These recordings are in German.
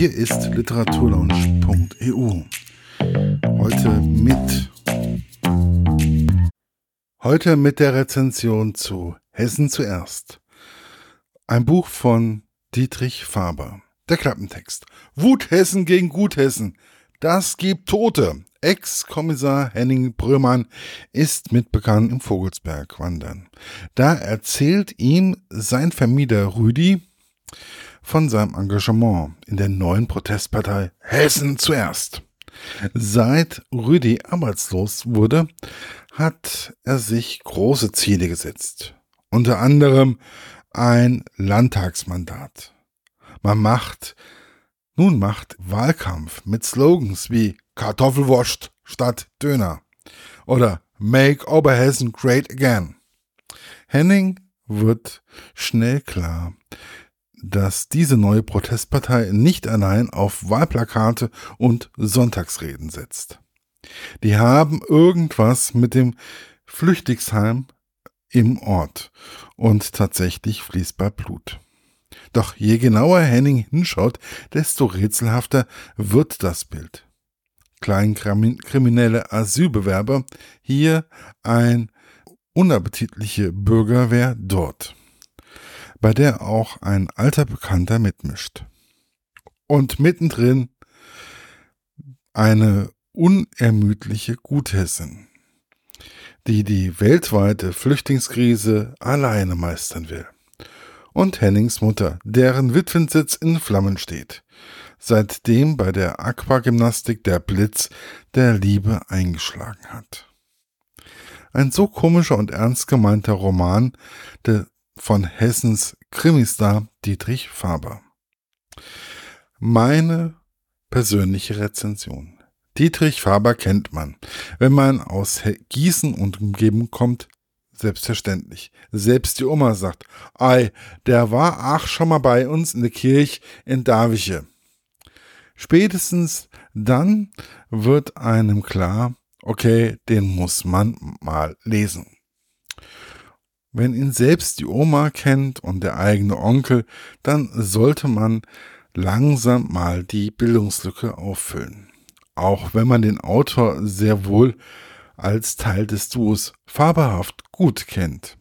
Hier ist literaturlaunch.eu. Heute mit Heute mit der Rezension zu Hessen zuerst. Ein Buch von Dietrich Faber. Der Klappentext. Wut Hessen gegen Guthessen. Das gibt Tote. Ex-Kommissar Henning Brömann ist mitbekannt im Vogelsberg wandern. Da erzählt ihm sein Vermieter Rüdi von seinem Engagement in der neuen Protestpartei Hessen zuerst. Seit Rüdi arbeitslos wurde, hat er sich große Ziele gesetzt. Unter anderem ein Landtagsmandat. Man macht, nun macht Wahlkampf mit Slogans wie Kartoffelwurst statt Döner oder Make Oberhessen Great Again. Henning wird schnell klar, dass diese neue Protestpartei nicht allein auf Wahlplakate und Sonntagsreden setzt. Die haben irgendwas mit dem Flüchtlingsheim im Ort und tatsächlich fließbar Blut. Doch je genauer Henning hinschaut, desto rätselhafter wird das Bild. Kleinkriminelle Asylbewerber, hier ein unappetitliche Bürgerwehr dort, bei der auch ein alter Bekannter mitmischt. Und mittendrin eine unermüdliche Guthessin, die die weltweite Flüchtlingskrise alleine meistern will. Und Hennings Mutter, deren Witwensitz in Flammen steht, seitdem bei der Aquagymnastik der Blitz der Liebe eingeschlagen hat. Ein so komischer und ernst gemeinter Roman de, von Hessens Krimistar Dietrich Faber. Meine persönliche Rezension. Dietrich Faber kennt man. Wenn man aus Gießen und Umgebung kommt, selbstverständlich. Selbst die Oma sagt, ei, der war ach schon mal bei uns in der Kirche in Daviche. Spätestens dann wird einem klar, okay, den muss man mal lesen. Wenn ihn selbst die Oma kennt und der eigene Onkel, dann sollte man langsam mal die Bildungslücke auffüllen. Auch wenn man den Autor sehr wohl als Teil des Duos fabelhaft gut kennt.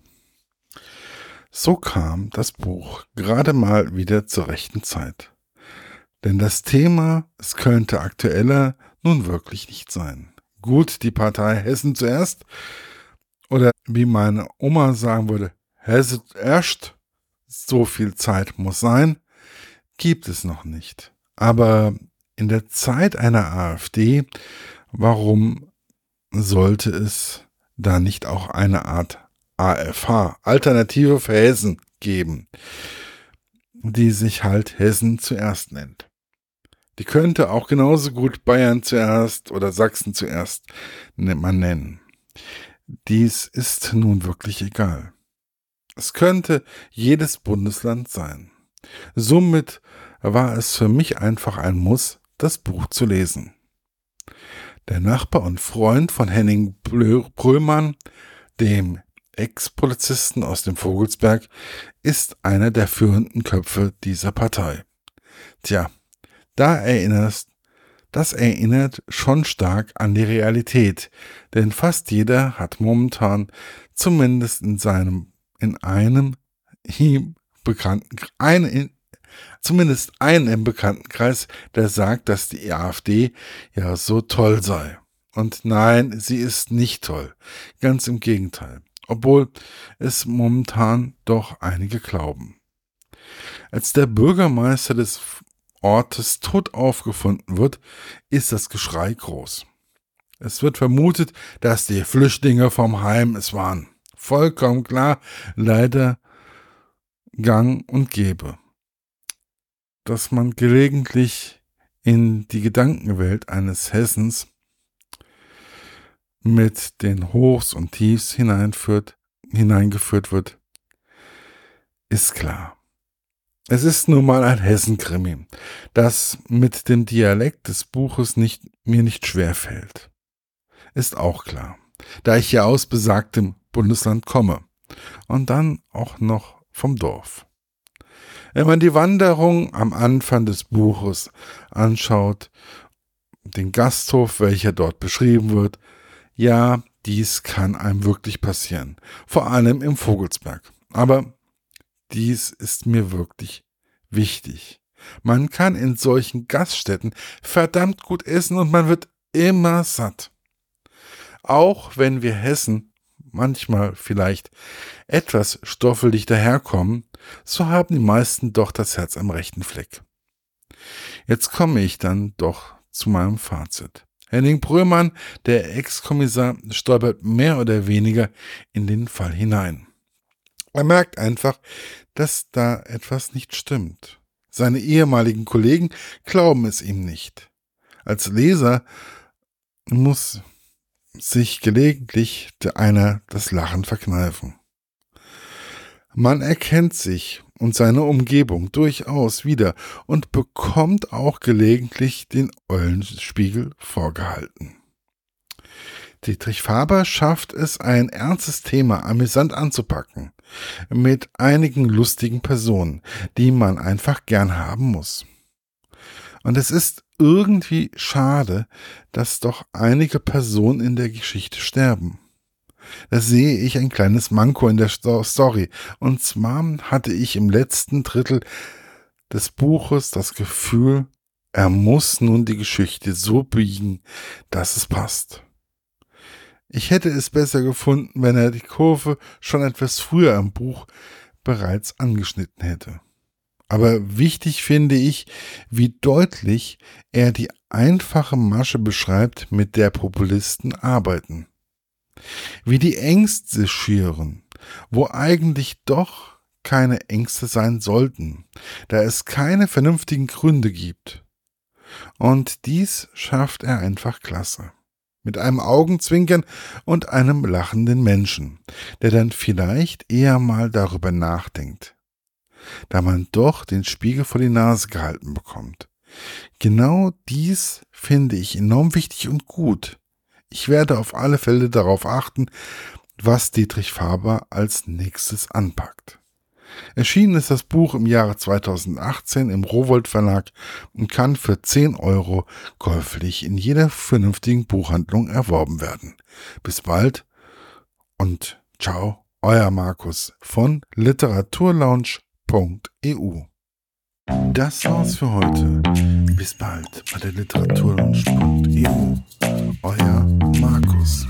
So kam das Buch gerade mal wieder zur rechten Zeit. Denn das Thema, es könnte aktueller nun wirklich nicht sein. Gut, die Partei Hessen zuerst, oder wie meine Oma sagen würde, Hesse erst, so viel Zeit muss sein, gibt es noch nicht. Aber in der Zeit einer AfD, warum sollte es da nicht auch eine Art AFH, Alternative für Hessen, geben, die sich halt Hessen zuerst nennt? Die könnte auch genauso gut Bayern zuerst oder Sachsen zuerst man nennen. Dies ist nun wirklich egal. Es könnte jedes Bundesland sein. Somit war es für mich einfach ein Muss, das Buch zu lesen. Der Nachbar und Freund von Henning Brömann, dem Ex-Polizisten aus dem Vogelsberg, ist einer der führenden Köpfe dieser Partei. Tja, da erinnerst, das erinnert schon stark an die Realität, denn fast jeder hat momentan zumindest in seinem, in einem ihm bekannten, ein, in, zumindest einen im Bekanntenkreis, der sagt, dass die AfD ja so toll sei. Und nein, sie ist nicht toll. Ganz im Gegenteil. Obwohl es momentan doch einige glauben. Als der Bürgermeister des Ortes tot aufgefunden wird, ist das Geschrei groß. Es wird vermutet, dass die Flüchtlinge vom Heim es waren. Vollkommen klar, leider gang und gäbe. Dass man gelegentlich in die Gedankenwelt eines Hessens mit den Hochs und Tiefs hineinführt, hineingeführt wird, ist klar. Es ist nun mal ein Hessenkrimi, das mit dem Dialekt des Buches nicht, mir nicht schwer fällt. Ist auch klar, da ich ja aus besagtem Bundesland komme und dann auch noch vom Dorf. Wenn man die Wanderung am Anfang des Buches anschaut, den Gasthof, welcher dort beschrieben wird, ja, dies kann einem wirklich passieren, vor allem im Vogelsberg. Aber dies ist mir wirklich wichtig. Man kann in solchen Gaststätten verdammt gut essen und man wird immer satt. Auch wenn wir Hessen manchmal vielleicht etwas stoffelig daherkommen, so haben die meisten doch das Herz am rechten Fleck. Jetzt komme ich dann doch zu meinem Fazit. Henning Brömann, der Ex-Kommissar, stolpert mehr oder weniger in den Fall hinein. Er merkt einfach, dass da etwas nicht stimmt. Seine ehemaligen Kollegen glauben es ihm nicht. Als Leser muss sich gelegentlich einer das Lachen verkneifen. Man erkennt sich und seine Umgebung durchaus wieder und bekommt auch gelegentlich den Eulenspiegel vorgehalten. Dietrich Faber schafft es, ein ernstes Thema amüsant anzupacken, mit einigen lustigen Personen, die man einfach gern haben muss. Und es ist irgendwie schade, dass doch einige Personen in der Geschichte sterben. Da sehe ich ein kleines Manko in der Story. Und zwar hatte ich im letzten Drittel des Buches das Gefühl, er muss nun die Geschichte so biegen, dass es passt. Ich hätte es besser gefunden, wenn er die Kurve schon etwas früher im Buch bereits angeschnitten hätte. Aber wichtig finde ich, wie deutlich er die einfache Masche beschreibt, mit der Populisten arbeiten. Wie die Ängste schüren, wo eigentlich doch keine Ängste sein sollten, da es keine vernünftigen Gründe gibt. Und dies schafft er einfach klasse mit einem Augenzwinkern und einem lachenden Menschen, der dann vielleicht eher mal darüber nachdenkt, da man doch den Spiegel vor die Nase gehalten bekommt. Genau dies finde ich enorm wichtig und gut. Ich werde auf alle Fälle darauf achten, was Dietrich Faber als nächstes anpackt. Erschienen ist das Buch im Jahre 2018 im Rowold Verlag und kann für 10 Euro käuflich in jeder vernünftigen Buchhandlung erworben werden. Bis bald und ciao, euer Markus von literaturlaunch.eu. Das war's für heute. Bis bald bei der literaturlaunch.eu. Euer Markus.